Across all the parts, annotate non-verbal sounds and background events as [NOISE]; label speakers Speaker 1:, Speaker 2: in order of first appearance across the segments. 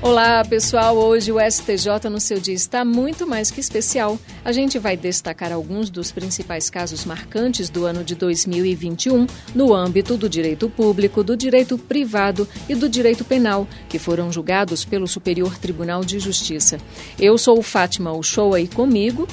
Speaker 1: Olá, pessoal. Hoje o STJ no seu dia está muito mais que especial. A gente vai destacar alguns dos principais casos marcantes do ano de 2021 no âmbito do direito público, do direito privado e do direito penal, que foram julgados pelo Superior Tribunal de Justiça. Eu sou Fátima Uchoa e comigo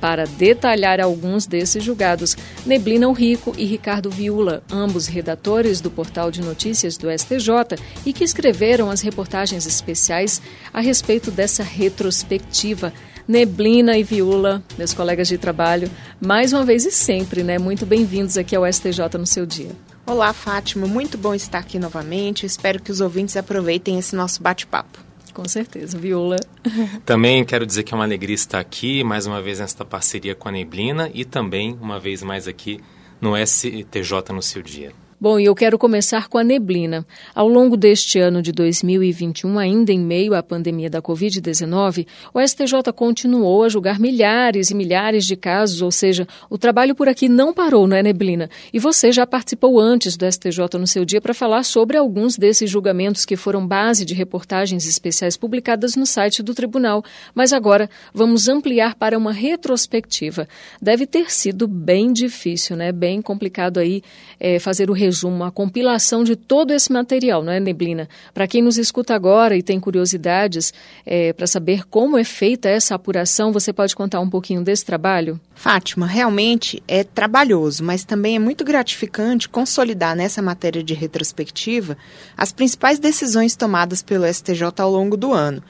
Speaker 1: para detalhar alguns desses julgados, Neblina Rico e Ricardo Viula, ambos redatores do portal de notícias do STJ e que escreveram as reportagens especiais a respeito dessa retrospectiva. Neblina e Viula, meus colegas de trabalho, mais uma vez e sempre, né? Muito bem-vindos aqui ao STJ no seu dia.
Speaker 2: Olá, Fátima, muito bom estar aqui novamente. espero que os ouvintes aproveitem esse nosso bate-papo.
Speaker 1: Com certeza, Viola. [LAUGHS]
Speaker 3: Também quero dizer que é uma alegria estar aqui, mais uma vez nesta parceria com a Neblina e também, uma vez mais aqui, no STJ no seu dia.
Speaker 1: Bom, e eu quero começar com a neblina. Ao longo deste ano de 2021, ainda em meio à pandemia da Covid-19, o STJ continuou a julgar milhares e milhares de casos, ou seja, o trabalho por aqui não parou, não é, Neblina? E você já participou antes do STJ no seu dia para falar sobre alguns desses julgamentos que foram base de reportagens especiais publicadas no site do tribunal. Mas agora vamos ampliar para uma retrospectiva. Deve ter sido bem difícil, né? Bem complicado aí é, fazer o resumo, a compilação de todo esse material, não é, Neblina? Para quem nos escuta agora e tem curiosidades é, para saber como é feita essa apuração, você pode contar um pouquinho desse trabalho?
Speaker 2: Fátima, realmente é trabalhoso, mas também é muito gratificante consolidar nessa matéria de retrospectiva as principais decisões tomadas pelo STJ ao longo do ano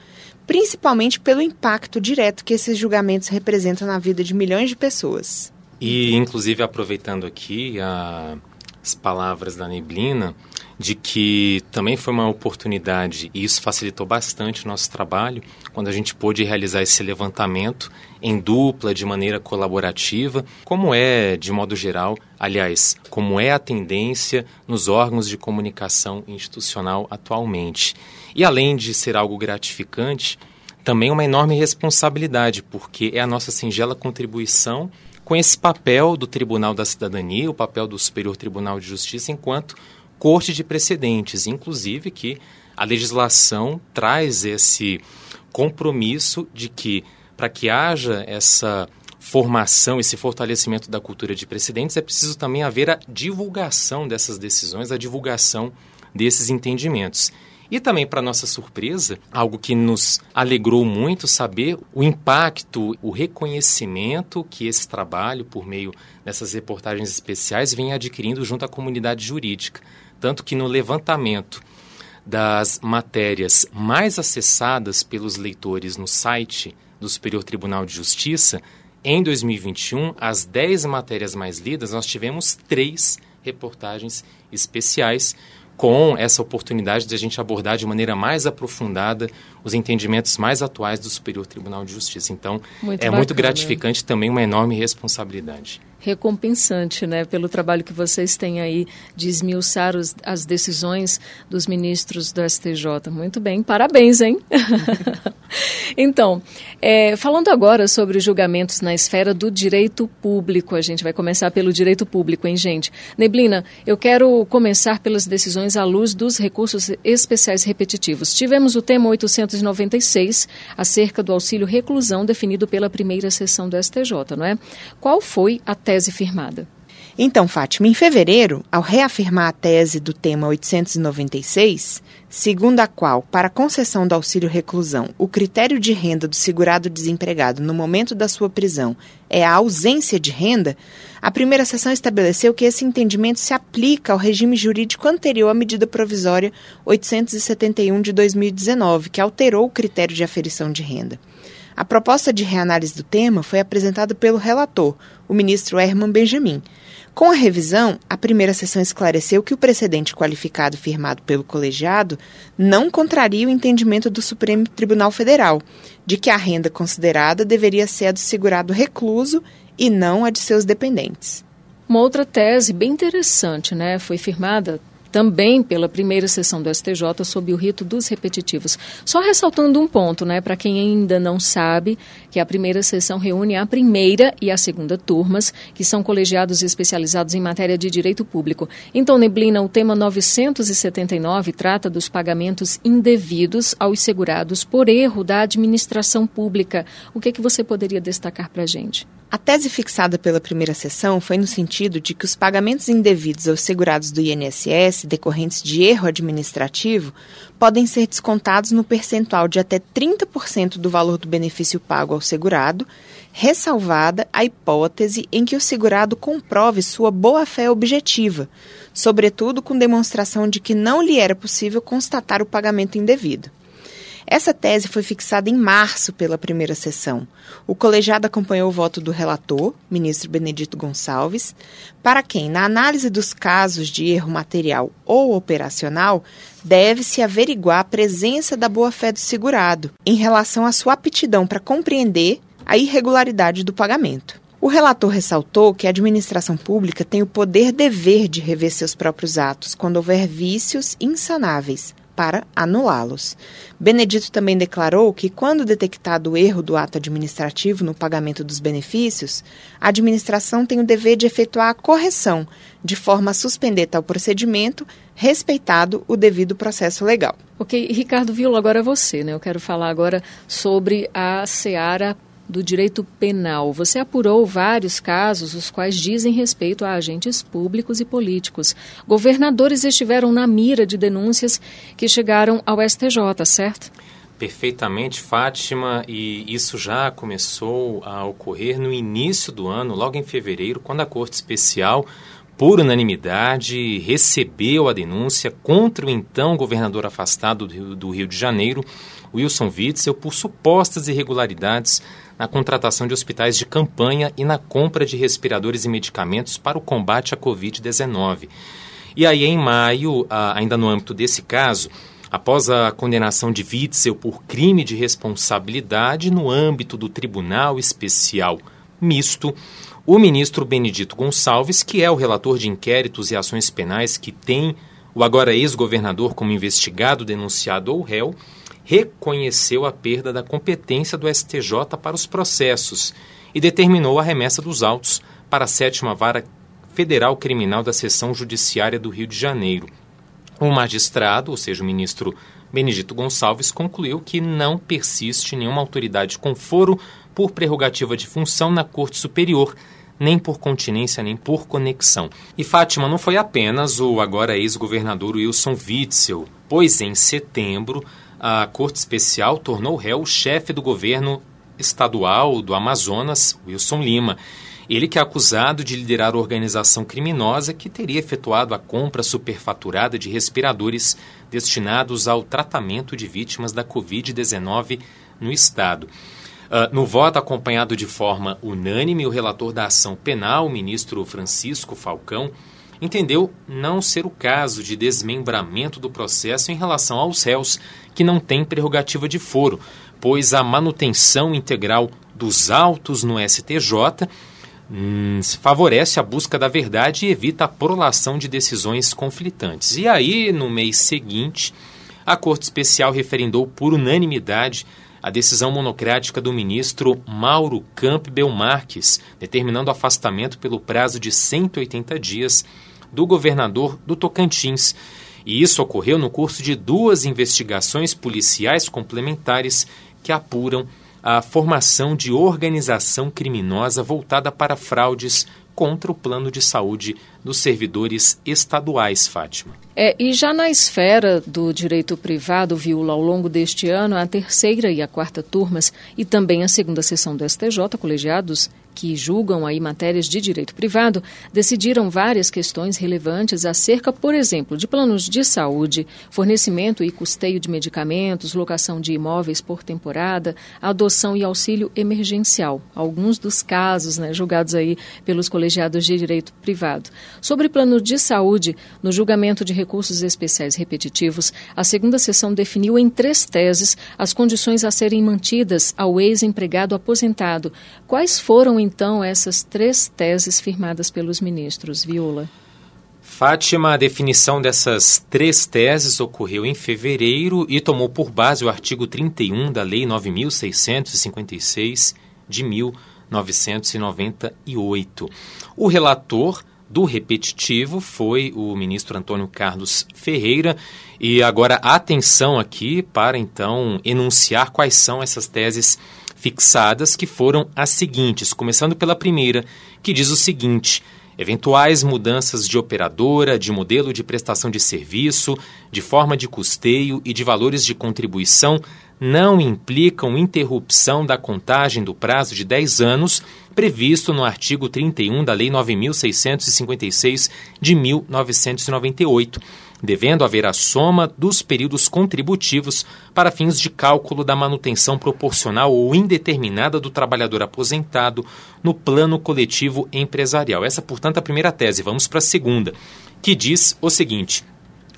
Speaker 2: principalmente pelo impacto direto que esses julgamentos representam na vida de milhões de pessoas.
Speaker 3: E, inclusive, aproveitando aqui a as palavras da Neblina, de que também foi uma oportunidade e isso facilitou bastante o nosso trabalho quando a gente pôde realizar esse levantamento em dupla, de maneira colaborativa, como é, de modo geral, aliás, como é a tendência nos órgãos de comunicação institucional atualmente. E além de ser algo gratificante, também uma enorme responsabilidade, porque é a nossa singela contribuição com esse papel do Tribunal da Cidadania, o papel do Superior Tribunal de Justiça enquanto corte de precedentes, inclusive que a legislação traz esse compromisso de que para que haja essa formação, esse fortalecimento da cultura de precedentes, é preciso também haver a divulgação dessas decisões, a divulgação desses entendimentos. E também, para nossa surpresa, algo que nos alegrou muito saber o impacto, o reconhecimento que esse trabalho, por meio dessas reportagens especiais, vem adquirindo junto à comunidade jurídica. Tanto que no levantamento das matérias mais acessadas pelos leitores no site do Superior Tribunal de Justiça, em 2021, as 10 matérias mais lidas, nós tivemos três reportagens especiais com essa oportunidade de a gente abordar de maneira mais aprofundada os entendimentos mais atuais do Superior Tribunal de Justiça. Então, muito é bacana. muito gratificante também uma enorme responsabilidade
Speaker 1: recompensante, né, pelo trabalho que vocês têm aí de esmiuçar os, as decisões dos ministros do STJ. Muito bem, parabéns, hein? [LAUGHS] então, é, falando agora sobre julgamentos na esfera do direito público, a gente vai começar pelo direito público, hein, gente? Neblina, eu quero começar pelas decisões à luz dos recursos especiais repetitivos. Tivemos o tema 896, acerca do auxílio reclusão definido pela primeira sessão do STJ, não é? Qual foi a tese firmada.
Speaker 2: Então, Fátima, em fevereiro, ao reafirmar a tese do tema 896, segundo a qual, para concessão do auxílio reclusão, o critério de renda do segurado desempregado no momento da sua prisão é a ausência de renda, a primeira sessão estabeleceu que esse entendimento se aplica ao regime jurídico anterior à medida provisória 871 de 2019, que alterou o critério de aferição de renda. A proposta de reanálise do tema foi apresentada pelo relator, o ministro Herman Benjamin. Com a revisão, a primeira sessão esclareceu que o precedente qualificado firmado pelo colegiado não contraria o entendimento do Supremo Tribunal Federal, de que a renda considerada deveria ser a do segurado recluso e não a de seus dependentes.
Speaker 1: Uma outra tese bem interessante, né, foi firmada também pela primeira sessão do STJ sob o rito dos repetitivos. Só ressaltando um ponto, né, para quem ainda não sabe, que a primeira sessão reúne a primeira e a segunda turmas, que são colegiados especializados em matéria de direito público. Então, Neblina, o tema 979 trata dos pagamentos indevidos aos segurados por erro da administração pública. O que, é que você poderia destacar para a gente?
Speaker 2: A tese fixada pela primeira sessão foi no sentido de que os pagamentos indevidos aos segurados do INSS decorrentes de erro administrativo podem ser descontados no percentual de até 30% do valor do benefício pago ao segurado, ressalvada a hipótese em que o segurado comprove sua boa-fé objetiva, sobretudo com demonstração de que não lhe era possível constatar o pagamento indevido. Essa tese foi fixada em março pela primeira sessão. O colegiado acompanhou o voto do relator, ministro Benedito Gonçalves, para quem, na análise dos casos de erro material ou operacional, deve-se averiguar a presença da boa-fé do segurado em relação à sua aptidão para compreender a irregularidade do pagamento. O relator ressaltou que a administração pública tem o poder-dever de rever seus próprios atos quando houver vícios insanáveis, para anulá-los. Benedito também declarou que, quando detectado o erro do ato administrativo no pagamento dos benefícios, a administração tem o dever de efetuar a correção, de forma a suspender tal procedimento, respeitado o devido processo legal.
Speaker 1: Ok, Ricardo Vila, agora é você, né? Eu quero falar agora sobre a Seara do direito penal. Você apurou vários casos, os quais dizem respeito a agentes públicos e políticos. Governadores estiveram na mira de denúncias que chegaram ao STJ, certo?
Speaker 3: Perfeitamente, Fátima, e isso já começou a ocorrer no início do ano, logo em fevereiro, quando a Corte Especial, por unanimidade, recebeu a denúncia contra o então governador afastado do Rio, de Janeiro, Wilson Witzel, por supostas irregularidades na contratação de hospitais de campanha e na compra de respiradores e medicamentos para o combate à Covid-19. E aí, em maio, ainda no âmbito desse caso, após a condenação de Witzel por crime de responsabilidade no âmbito do Tribunal Especial Misto, o ministro Benedito Gonçalves, que é o relator de inquéritos e ações penais que tem o agora ex-governador como investigado, denunciado ou réu, reconheceu a perda da competência do STJ para os processos e determinou a remessa dos autos para a sétima vara federal criminal da seção judiciária do Rio de Janeiro. O magistrado, ou seja, o ministro Benedito Gonçalves, concluiu que não persiste nenhuma autoridade com foro por prerrogativa de função na Corte Superior, nem por continência nem por conexão. E Fátima não foi apenas o agora ex-governador Wilson Witzel, pois em setembro a Corte Especial tornou réu o chefe do governo estadual do Amazonas, Wilson Lima. Ele que é acusado de liderar organização criminosa que teria efetuado a compra superfaturada de respiradores destinados ao tratamento de vítimas da Covid-19 no estado. Uh, no voto acompanhado de forma unânime, o relator da ação penal, o ministro Francisco Falcão, entendeu não ser o caso de desmembramento do processo em relação aos réus que não têm prerrogativa de foro, pois a manutenção integral dos autos no STJ hum, favorece a busca da verdade e evita a prolação de decisões conflitantes. E aí, no mês seguinte, a Corte Especial referendou por unanimidade a decisão monocrática do ministro Mauro Campbell Marques, determinando afastamento pelo prazo de 180 dias do governador do Tocantins. E isso ocorreu no curso de duas investigações policiais complementares que apuram a formação de organização criminosa voltada para fraudes contra o plano de saúde dos servidores estaduais, Fátima.
Speaker 1: É, e já na esfera do direito privado, Viula, ao longo deste ano, a terceira e a quarta turmas e também a segunda sessão do STJ, colegiados que julgam aí matérias de direito privado, decidiram várias questões relevantes acerca, por exemplo, de planos de saúde, fornecimento e custeio de medicamentos, locação de imóveis por temporada, adoção e auxílio emergencial, alguns dos casos né, julgados aí pelos colegiados de direito privado. Sobre plano de saúde, no julgamento de recursos especiais repetitivos, a segunda sessão definiu em três teses as condições a serem mantidas ao ex-empregado aposentado. Quais foram, então, essas três teses firmadas pelos ministros, Viola?
Speaker 3: Fátima, a definição dessas três teses ocorreu em fevereiro e tomou por base o artigo 31 da Lei 9656 de 1998. O relator do repetitivo foi o ministro Antônio Carlos Ferreira. E agora atenção aqui para então enunciar quais são essas teses fixadas, que foram as seguintes, começando pela primeira, que diz o seguinte: Eventuais mudanças de operadora, de modelo de prestação de serviço, de forma de custeio e de valores de contribuição não implicam interrupção da contagem do prazo de 10 anos previsto no artigo 31 da Lei 9656 de 1998 devendo haver a soma dos períodos contributivos para fins de cálculo da manutenção proporcional ou indeterminada do trabalhador aposentado no plano coletivo empresarial. Essa, portanto, é a primeira tese. Vamos para a segunda, que diz o seguinte: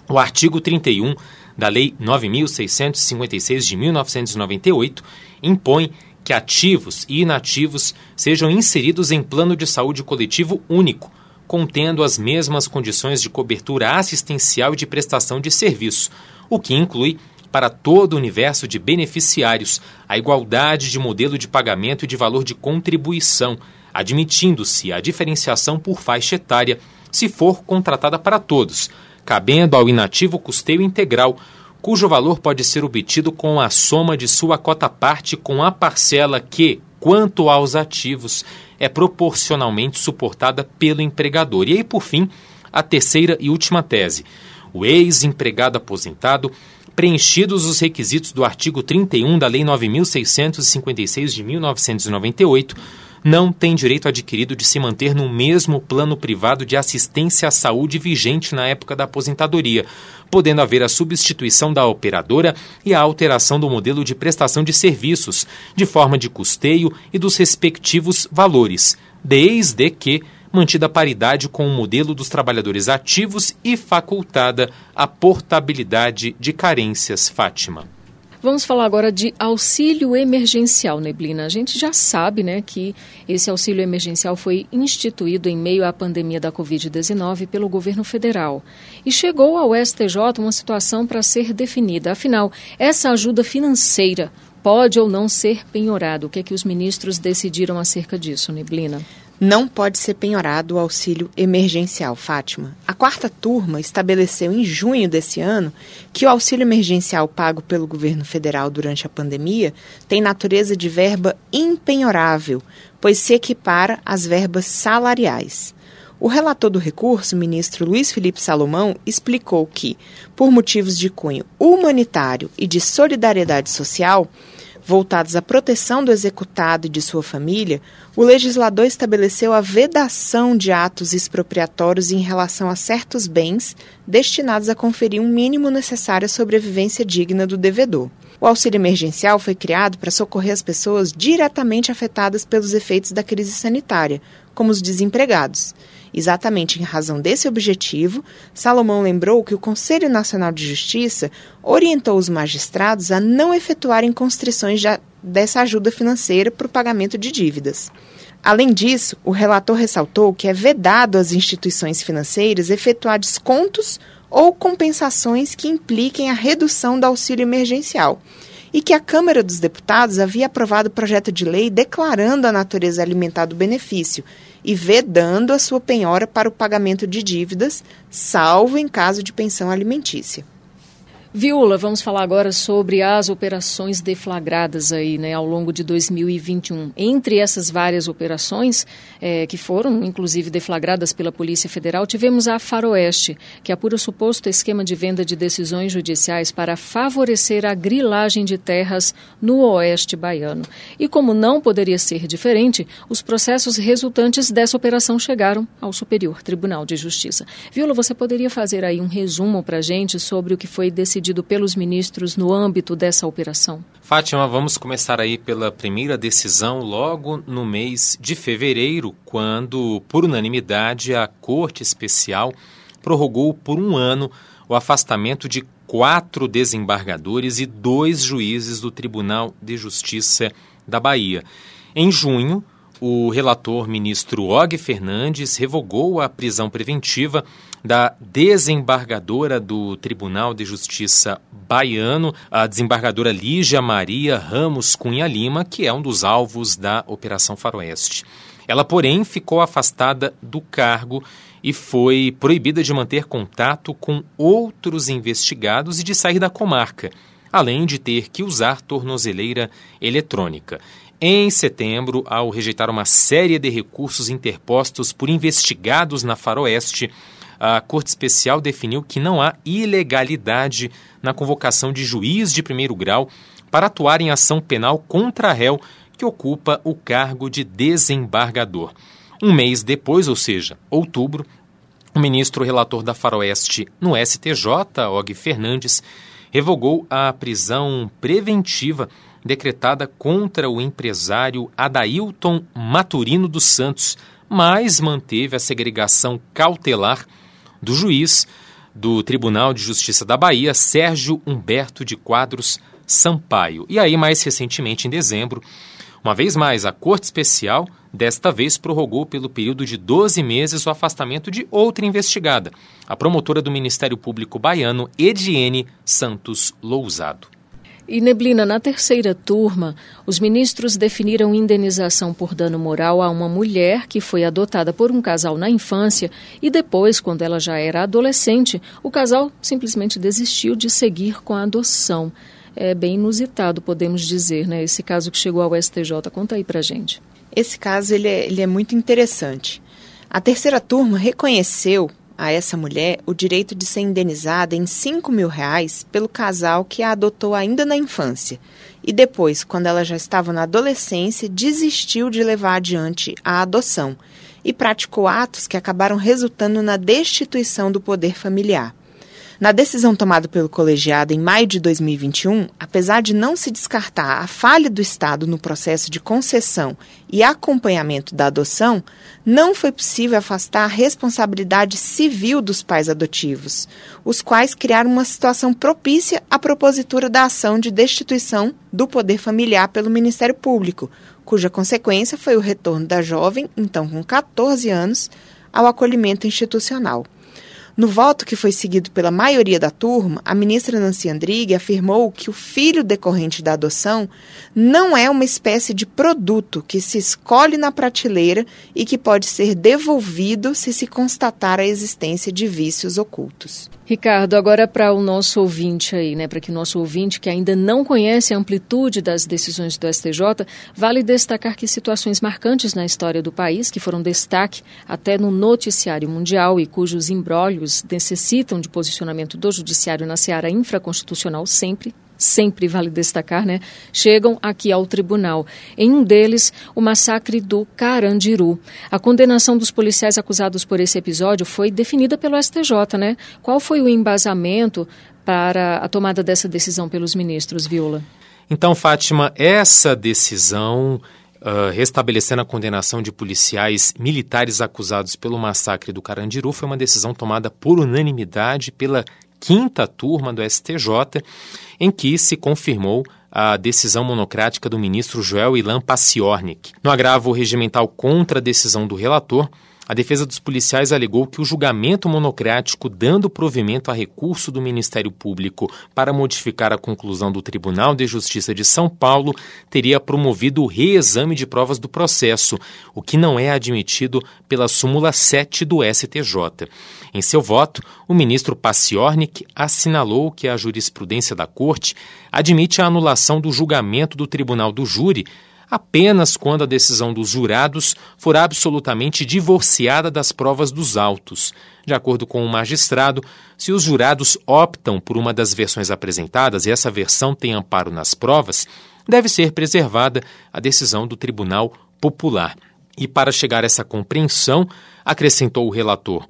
Speaker 3: o artigo 31 da Lei 9656 de 1998 impõe que ativos e inativos sejam inseridos em plano de saúde coletivo único contendo as mesmas condições de cobertura assistencial e de prestação de serviço, o que inclui para todo o universo de beneficiários a igualdade de modelo de pagamento e de valor de contribuição, admitindo-se a diferenciação por faixa etária, se for contratada para todos, cabendo ao inativo custeio integral, cujo valor pode ser obtido com a soma de sua cota-parte com a parcela que, quanto aos ativos, é proporcionalmente suportada pelo empregador. E aí, por fim, a terceira e última tese. O ex-empregado aposentado, preenchidos os requisitos do artigo 31 da Lei 9656 de 1998, não tem direito adquirido de se manter no mesmo plano privado de assistência à saúde vigente na época da aposentadoria, podendo haver a substituição da operadora e a alteração do modelo de prestação de serviços, de forma de custeio e dos respectivos valores, desde que mantida a paridade com o modelo dos trabalhadores ativos e facultada a portabilidade de carências Fátima.
Speaker 1: Vamos falar agora de auxílio emergencial, Neblina. A gente já sabe né, que esse auxílio emergencial foi instituído em meio à pandemia da Covid-19 pelo governo federal. E chegou ao STJ uma situação para ser definida. Afinal, essa ajuda financeira pode ou não ser penhorada? O que é que os ministros decidiram acerca disso, Neblina?
Speaker 2: Não pode ser penhorado o auxílio emergencial, Fátima. A quarta turma estabeleceu em junho desse ano que o auxílio emergencial pago pelo governo federal durante a pandemia tem natureza de verba impenhorável, pois se equipara às verbas salariais. O relator do recurso, ministro Luiz Felipe Salomão, explicou que, por motivos de cunho humanitário e de solidariedade social, voltados à proteção do executado e de sua família, o legislador estabeleceu a vedação de atos expropriatórios em relação a certos bens destinados a conferir um mínimo necessário à sobrevivência digna do devedor. O auxílio emergencial foi criado para socorrer as pessoas diretamente afetadas pelos efeitos da crise sanitária, como os desempregados. Exatamente em razão desse objetivo, Salomão lembrou que o Conselho Nacional de Justiça orientou os magistrados a não efetuarem constrições dessa ajuda financeira para o pagamento de dívidas. Além disso, o relator ressaltou que é vedado às instituições financeiras efetuar descontos ou compensações que impliquem a redução do auxílio emergencial e que a Câmara dos Deputados havia aprovado projeto de lei declarando a natureza alimentar do benefício e vedando a sua penhora para o pagamento de dívidas, salvo em caso de pensão alimentícia.
Speaker 1: Viula, vamos falar agora sobre as operações deflagradas aí, né, ao longo de 2021. Entre essas várias operações, é, que foram inclusive deflagradas pela Polícia Federal, tivemos a Faroeste, que apura o suposto esquema de venda de decisões judiciais para favorecer a grilagem de terras no oeste baiano. E como não poderia ser diferente, os processos resultantes dessa operação chegaram ao Superior Tribunal de Justiça. Viula, você poderia fazer aí um resumo para a gente sobre o que foi decidido decidido pelos ministros no âmbito dessa operação?
Speaker 3: Fátima, vamos começar aí pela primeira decisão logo no mês de fevereiro, quando, por unanimidade, a Corte Especial prorrogou por um ano o afastamento de quatro desembargadores e dois juízes do Tribunal de Justiça da Bahia. Em junho, o relator ministro Og Fernandes revogou a prisão preventiva da desembargadora do Tribunal de Justiça baiano, a desembargadora Lígia Maria Ramos Cunha Lima, que é um dos alvos da Operação Faroeste. Ela, porém, ficou afastada do cargo e foi proibida de manter contato com outros investigados e de sair da comarca, além de ter que usar tornozeleira eletrônica. Em setembro, ao rejeitar uma série de recursos interpostos por investigados na Faroeste, a Corte Especial definiu que não há ilegalidade na convocação de juiz de primeiro grau para atuar em ação penal contra réu que ocupa o cargo de desembargador. Um mês depois, ou seja, outubro, o ministro relator da Faroeste no STJ, Og Fernandes, revogou a prisão preventiva decretada contra o empresário Adailton Maturino dos Santos, mas manteve a segregação cautelar do juiz do Tribunal de Justiça da Bahia, Sérgio Humberto de Quadros Sampaio. E aí, mais recentemente, em dezembro, uma vez mais, a Corte Especial, desta vez, prorrogou pelo período de 12 meses o afastamento de outra investigada, a promotora do Ministério Público baiano, Ediene Santos Lousado.
Speaker 1: E Neblina, na terceira turma, os ministros definiram indenização por dano moral a uma mulher que foi adotada por um casal na infância e depois, quando ela já era adolescente, o casal simplesmente desistiu de seguir com a adoção. É bem inusitado, podemos dizer, né? Esse caso que chegou ao STJ. Conta aí pra gente.
Speaker 2: Esse caso ele é, ele é muito interessante. A terceira turma reconheceu a essa mulher o direito de ser indenizada em 5 mil reais pelo casal que a adotou ainda na infância e depois, quando ela já estava na adolescência, desistiu de levar adiante a adoção e praticou atos que acabaram resultando na destituição do poder familiar. Na decisão tomada pelo colegiado em maio de 2021, apesar de não se descartar a falha do Estado no processo de concessão e acompanhamento da adoção, não foi possível afastar a responsabilidade civil dos pais adotivos, os quais criaram uma situação propícia à propositura da ação de destituição do poder familiar pelo Ministério Público, cuja consequência foi o retorno da jovem, então com 14 anos, ao acolhimento institucional. No voto que foi seguido pela maioria da turma, a ministra Nancy Andrighi afirmou que o filho decorrente da adoção não é uma espécie de produto que se escolhe na prateleira e que pode ser devolvido se se constatar a existência de vícios ocultos.
Speaker 1: Ricardo, agora para o nosso ouvinte aí, né, para que o nosso ouvinte que ainda não conhece a amplitude das decisões do STJ, vale destacar que situações marcantes na história do país, que foram destaque até no noticiário mundial e cujos embrólios necessitam de posicionamento do judiciário na seara infraconstitucional sempre, sempre vale destacar, né, chegam aqui ao tribunal. Em um deles, o massacre do Carandiru. A condenação dos policiais acusados por esse episódio foi definida pelo STJ, né? Qual foi o embasamento para a tomada dessa decisão pelos ministros, Viola?
Speaker 3: Então, Fátima, essa decisão Uh, restabelecendo a condenação de policiais militares acusados pelo massacre do Carandiru foi uma decisão tomada por unanimidade pela quinta turma do STJ, em que se confirmou a decisão monocrática do ministro Joel Ilan Paciornik. No agravo regimental contra a decisão do relator, a defesa dos policiais alegou que o julgamento monocrático, dando provimento a recurso do Ministério Público para modificar a conclusão do Tribunal de Justiça de São Paulo, teria promovido o reexame de provas do processo, o que não é admitido pela súmula 7 do STJ. Em seu voto, o ministro Paciornik assinalou que a jurisprudência da Corte admite a anulação do julgamento do Tribunal do Júri apenas quando a decisão dos jurados for absolutamente divorciada das provas dos autos. De acordo com o magistrado, se os jurados optam por uma das versões apresentadas e essa versão tem amparo nas provas, deve ser preservada a decisão do Tribunal Popular. E para chegar a essa compreensão, acrescentou o relator,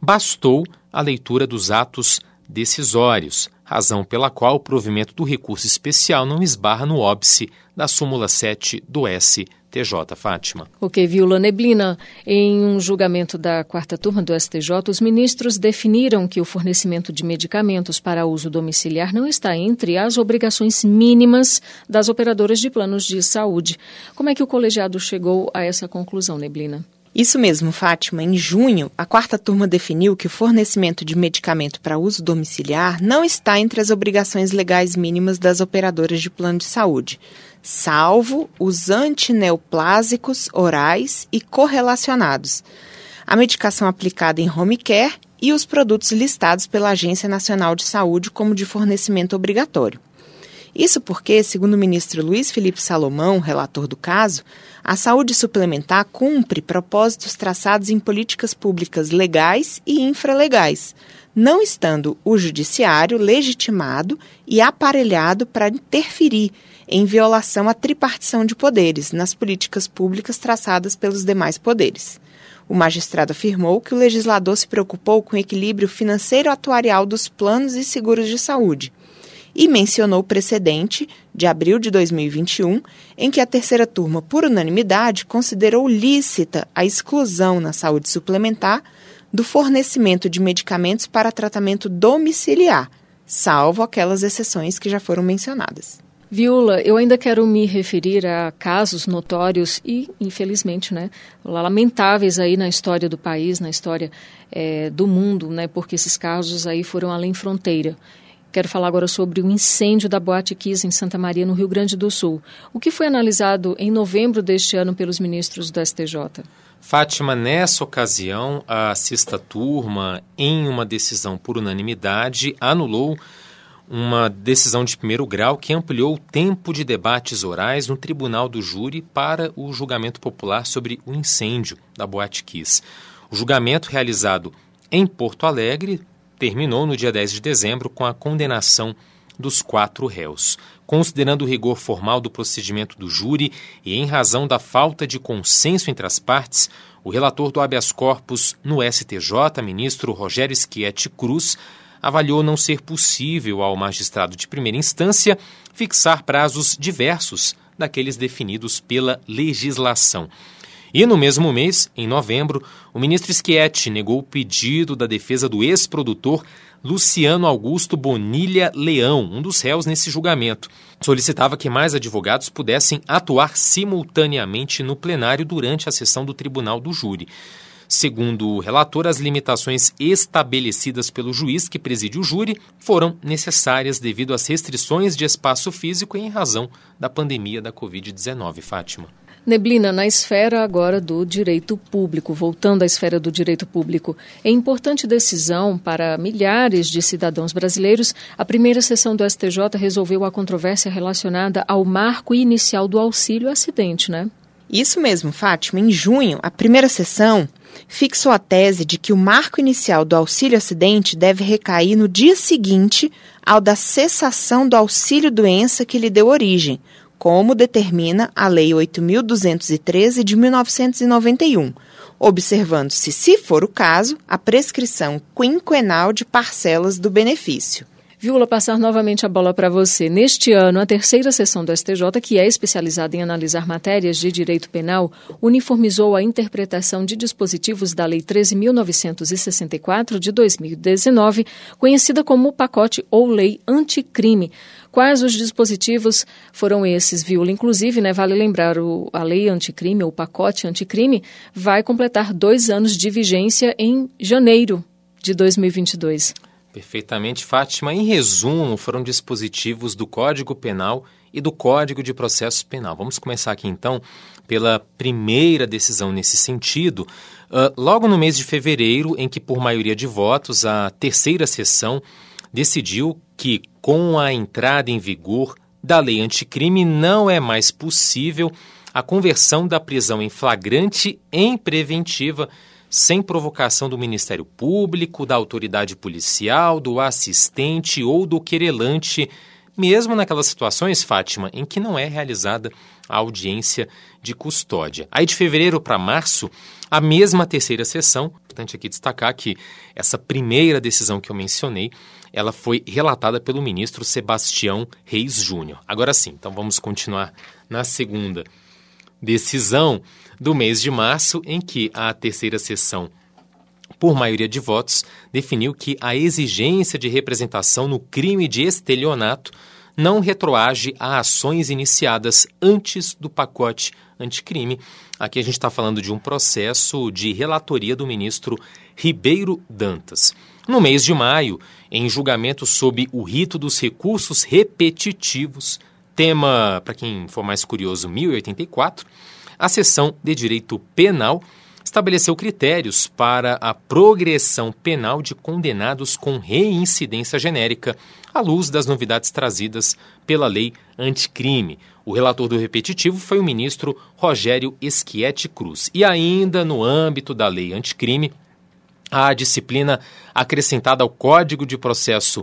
Speaker 3: bastou a leitura dos atos decisórios, razão pela qual o provimento do recurso especial não esbarra no óbice da súmula 7 do STJ. Fátima.
Speaker 1: Ok, Viola Neblina. Em um julgamento da quarta turma do STJ, os ministros definiram que o fornecimento de medicamentos para uso domiciliar não está entre as obrigações mínimas das operadoras de planos de saúde. Como é que o colegiado chegou a essa conclusão, Neblina?
Speaker 2: Isso mesmo, Fátima. Em junho, a quarta turma definiu que o fornecimento de medicamento para uso domiciliar não está entre as obrigações legais mínimas das operadoras de plano de saúde, salvo os antineoplásicos orais e correlacionados, a medicação aplicada em home care e os produtos listados pela Agência Nacional de Saúde como de fornecimento obrigatório. Isso porque, segundo o ministro Luiz Felipe Salomão, relator do caso, a saúde suplementar cumpre propósitos traçados em políticas públicas legais e infralegais, não estando o judiciário legitimado e aparelhado para interferir em violação à tripartição de poderes nas políticas públicas traçadas pelos demais poderes. O magistrado afirmou que o legislador se preocupou com o equilíbrio financeiro atuarial dos planos e seguros de saúde e mencionou o precedente de abril de 2021, em que a terceira turma, por unanimidade, considerou lícita a exclusão na saúde suplementar do fornecimento de medicamentos para tratamento domiciliar, salvo aquelas exceções que já foram mencionadas.
Speaker 1: Viola, eu ainda quero me referir a casos notórios e, infelizmente, né, lamentáveis aí na história do país, na história é, do mundo, né, porque esses casos aí foram além fronteira. Quero falar agora sobre o incêndio da Boate Kiss em Santa Maria, no Rio Grande do Sul. O que foi analisado em novembro deste ano pelos ministros do STJ?
Speaker 3: Fátima, nessa ocasião, a sexta turma, em uma decisão por unanimidade, anulou uma decisão de primeiro grau que ampliou o tempo de debates orais no tribunal do júri para o julgamento popular sobre o incêndio da Boate Kiss. O julgamento realizado em Porto Alegre terminou no dia 10 de dezembro com a condenação dos quatro réus. Considerando o rigor formal do procedimento do júri e em razão da falta de consenso entre as partes, o relator do habeas corpus no STJ, ministro Rogério Schietti Cruz, avaliou não ser possível ao magistrado de primeira instância fixar prazos diversos daqueles definidos pela legislação. E no mesmo mês, em novembro, o ministro Schietti negou o pedido da defesa do ex-produtor Luciano Augusto Bonilha Leão, um dos réus nesse julgamento. Solicitava que mais advogados pudessem atuar simultaneamente no plenário durante a sessão do tribunal do júri. Segundo o relator, as limitações estabelecidas pelo juiz que preside o júri foram necessárias devido às restrições de espaço físico em razão da pandemia da Covid-19. Fátima.
Speaker 1: Neblina, na esfera agora do direito público, voltando à esfera do direito público, é importante decisão para milhares de cidadãos brasileiros. A primeira sessão do STJ resolveu a controvérsia relacionada ao marco inicial do auxílio acidente, né?
Speaker 2: Isso mesmo, Fátima. Em junho, a primeira sessão fixou a tese de que o marco inicial do auxílio acidente deve recair no dia seguinte ao da cessação do auxílio doença que lhe deu origem, como determina a Lei 8.213 de 1991, observando-se, se for o caso, a prescrição quinquenal de parcelas do benefício.
Speaker 1: Viola, passar novamente a bola para você. Neste ano, a terceira sessão do STJ, que é especializada em analisar matérias de direito penal, uniformizou a interpretação de dispositivos da Lei 13.964 de 2019, conhecida como pacote ou Lei Anticrime, Quais os dispositivos foram esses, Viola? Inclusive, né, vale lembrar, o, a lei anticrime, o pacote anticrime, vai completar dois anos de vigência em janeiro de 2022.
Speaker 3: Perfeitamente, Fátima. Em resumo, foram dispositivos do Código Penal e do Código de Processo Penal. Vamos começar aqui então pela primeira decisão nesse sentido. Uh, logo no mês de fevereiro, em que, por maioria de votos, a terceira sessão decidiu que, com a entrada em vigor da lei anticrime, não é mais possível a conversão da prisão em flagrante em preventiva sem provocação do Ministério Público, da autoridade policial, do assistente ou do querelante, mesmo naquelas situações, Fátima, em que não é realizada a audiência de custódia. Aí de fevereiro para março, a mesma terceira sessão, importante aqui destacar que essa primeira decisão que eu mencionei ela foi relatada pelo ministro Sebastião Reis Júnior. Agora sim, então vamos continuar na segunda decisão do mês de março, em que a terceira sessão, por maioria de votos, definiu que a exigência de representação no crime de estelionato não retroage a ações iniciadas antes do pacote anticrime. Aqui a gente está falando de um processo de relatoria do ministro Ribeiro Dantas. No mês de maio, em julgamento sob o rito dos recursos repetitivos, tema, para quem for mais curioso, 1084, a seção de direito penal estabeleceu critérios para a progressão penal de condenados com reincidência genérica, à luz das novidades trazidas pela lei anticrime. O relator do repetitivo foi o ministro Rogério Schietti Cruz. E ainda no âmbito da lei anticrime, a disciplina acrescentada ao Código de Processo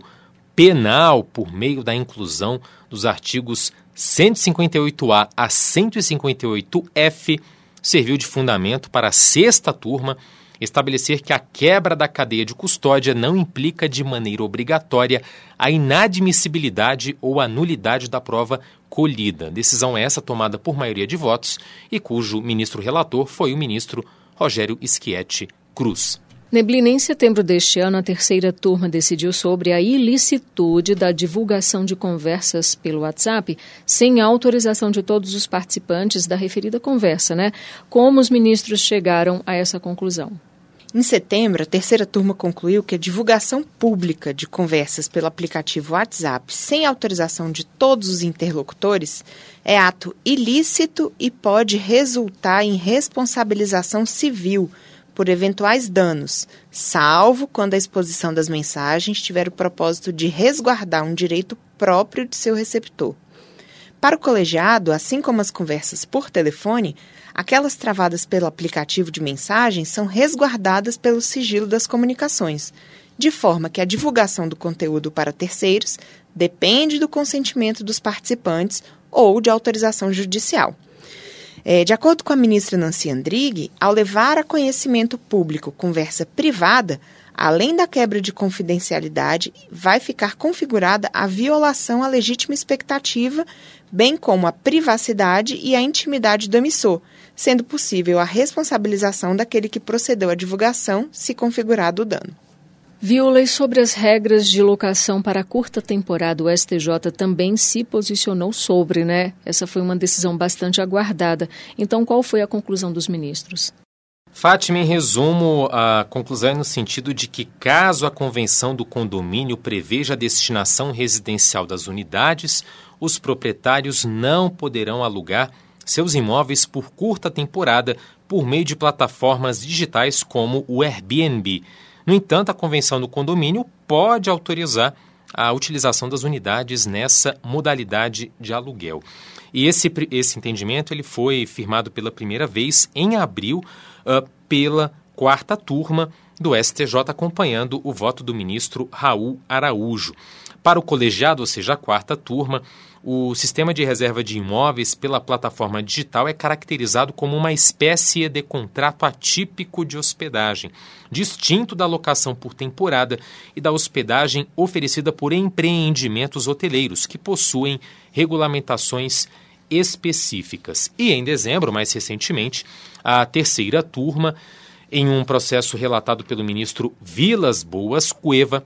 Speaker 3: Penal por meio da inclusão dos artigos 158A a 158F serviu de fundamento para a sexta turma estabelecer que a quebra da cadeia de custódia não implica de maneira obrigatória a inadmissibilidade ou a nulidade da prova colhida. Decisão essa tomada por maioria de votos e cujo ministro relator foi o ministro Rogério Schietti Cruz.
Speaker 1: Neblina, em setembro deste ano, a terceira turma decidiu sobre a ilicitude da divulgação de conversas pelo WhatsApp sem autorização de todos os participantes da referida conversa, né? Como os ministros chegaram a essa conclusão?
Speaker 2: Em setembro, a terceira turma concluiu que a divulgação pública de conversas pelo aplicativo WhatsApp sem autorização de todos os interlocutores é ato ilícito e pode resultar em responsabilização civil por eventuais danos, salvo quando a exposição das mensagens tiver o propósito de resguardar um direito próprio de seu receptor. Para o colegiado, assim como as conversas por telefone, aquelas travadas pelo aplicativo de mensagens são resguardadas pelo sigilo das comunicações, de forma que a divulgação do conteúdo para terceiros depende do consentimento dos participantes ou de autorização judicial. É, de acordo com a ministra Nancy Andrighi, ao levar a conhecimento público conversa privada, além da quebra de confidencialidade, vai ficar configurada a violação à legítima expectativa, bem como a privacidade e a intimidade do emissor, sendo possível a responsabilização daquele que procedeu à divulgação, se configurado o dano.
Speaker 1: Viu sobre as regras de locação para curta temporada. O STJ também se posicionou sobre, né? Essa foi uma decisão bastante aguardada. Então, qual foi a conclusão dos ministros?
Speaker 3: Fátima, em resumo, a conclusão é no sentido de que, caso a convenção do condomínio preveja a destinação residencial das unidades, os proprietários não poderão alugar seus imóveis por curta temporada por meio de plataformas digitais como o Airbnb. No entanto, a convenção do condomínio pode autorizar a utilização das unidades nessa modalidade de aluguel. E esse, esse entendimento ele foi firmado pela primeira vez em abril uh, pela quarta turma do STJ, acompanhando o voto do ministro Raul Araújo. Para o colegiado, ou seja, a quarta turma, o sistema de reserva de imóveis pela plataforma digital é caracterizado como uma espécie de contrato atípico de hospedagem, distinto da locação por temporada e da hospedagem oferecida por empreendimentos hoteleiros, que possuem regulamentações específicas. E em dezembro, mais recentemente, a terceira turma, em um processo relatado pelo ministro Vilas Boas Cueva,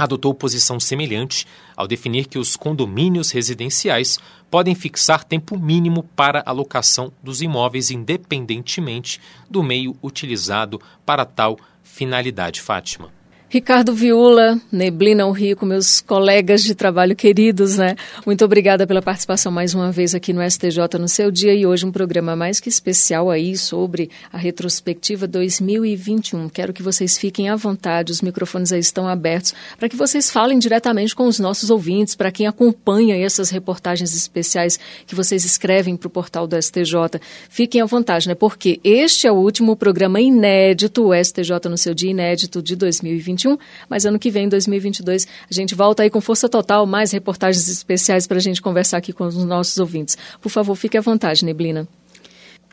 Speaker 3: adotou posição semelhante ao definir que os condomínios residenciais podem fixar tempo mínimo para a locação dos imóveis, independentemente do meio utilizado para tal finalidade. Fátima.
Speaker 1: Ricardo Viula, Neblina o Rico, meus colegas de trabalho queridos, né? Muito obrigada pela participação mais uma vez aqui no STJ no seu dia e hoje um programa mais que especial aí sobre a retrospectiva 2021. Quero que vocês fiquem à vontade, os microfones aí estão abertos para que vocês falem diretamente com os nossos ouvintes, para quem acompanha essas reportagens especiais que vocês escrevem para o portal do STJ. Fiquem à vontade, né? Porque este é o último programa inédito, o STJ no seu dia inédito de 2021 2021, mas ano que vem, 2022, a gente volta aí com força total, mais reportagens especiais para a gente conversar aqui com os nossos ouvintes. Por favor, fique à vontade, Neblina.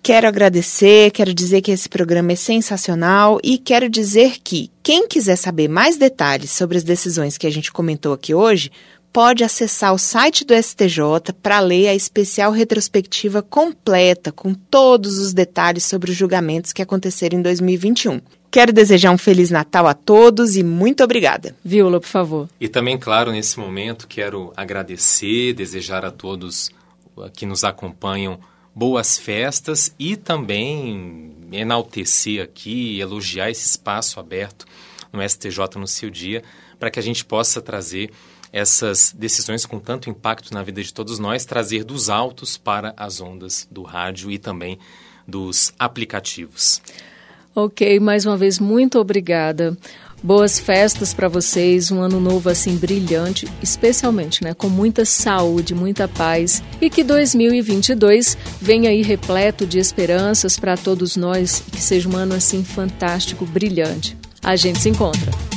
Speaker 2: Quero agradecer, quero dizer que esse programa é sensacional e quero dizer que quem quiser saber mais detalhes sobre as decisões que a gente comentou aqui hoje, pode acessar o site do STJ para ler a especial retrospectiva completa, com todos os detalhes sobre os julgamentos que aconteceram em 2021. Quero desejar um Feliz Natal a todos e muito obrigada.
Speaker 1: Viola, por favor.
Speaker 3: E também, claro, nesse momento, quero agradecer, desejar a todos que nos acompanham boas festas e também enaltecer aqui, elogiar esse espaço aberto no STJ no seu dia, para que a gente possa trazer essas decisões com tanto impacto na vida de todos nós, trazer dos altos para as ondas do rádio e também dos aplicativos.
Speaker 1: Ok, mais uma vez, muito obrigada. Boas festas para vocês, um ano novo assim brilhante, especialmente, né, com muita saúde, muita paz e que 2022 venha aí repleto de esperanças para todos nós e que seja um ano assim fantástico, brilhante. A gente se encontra.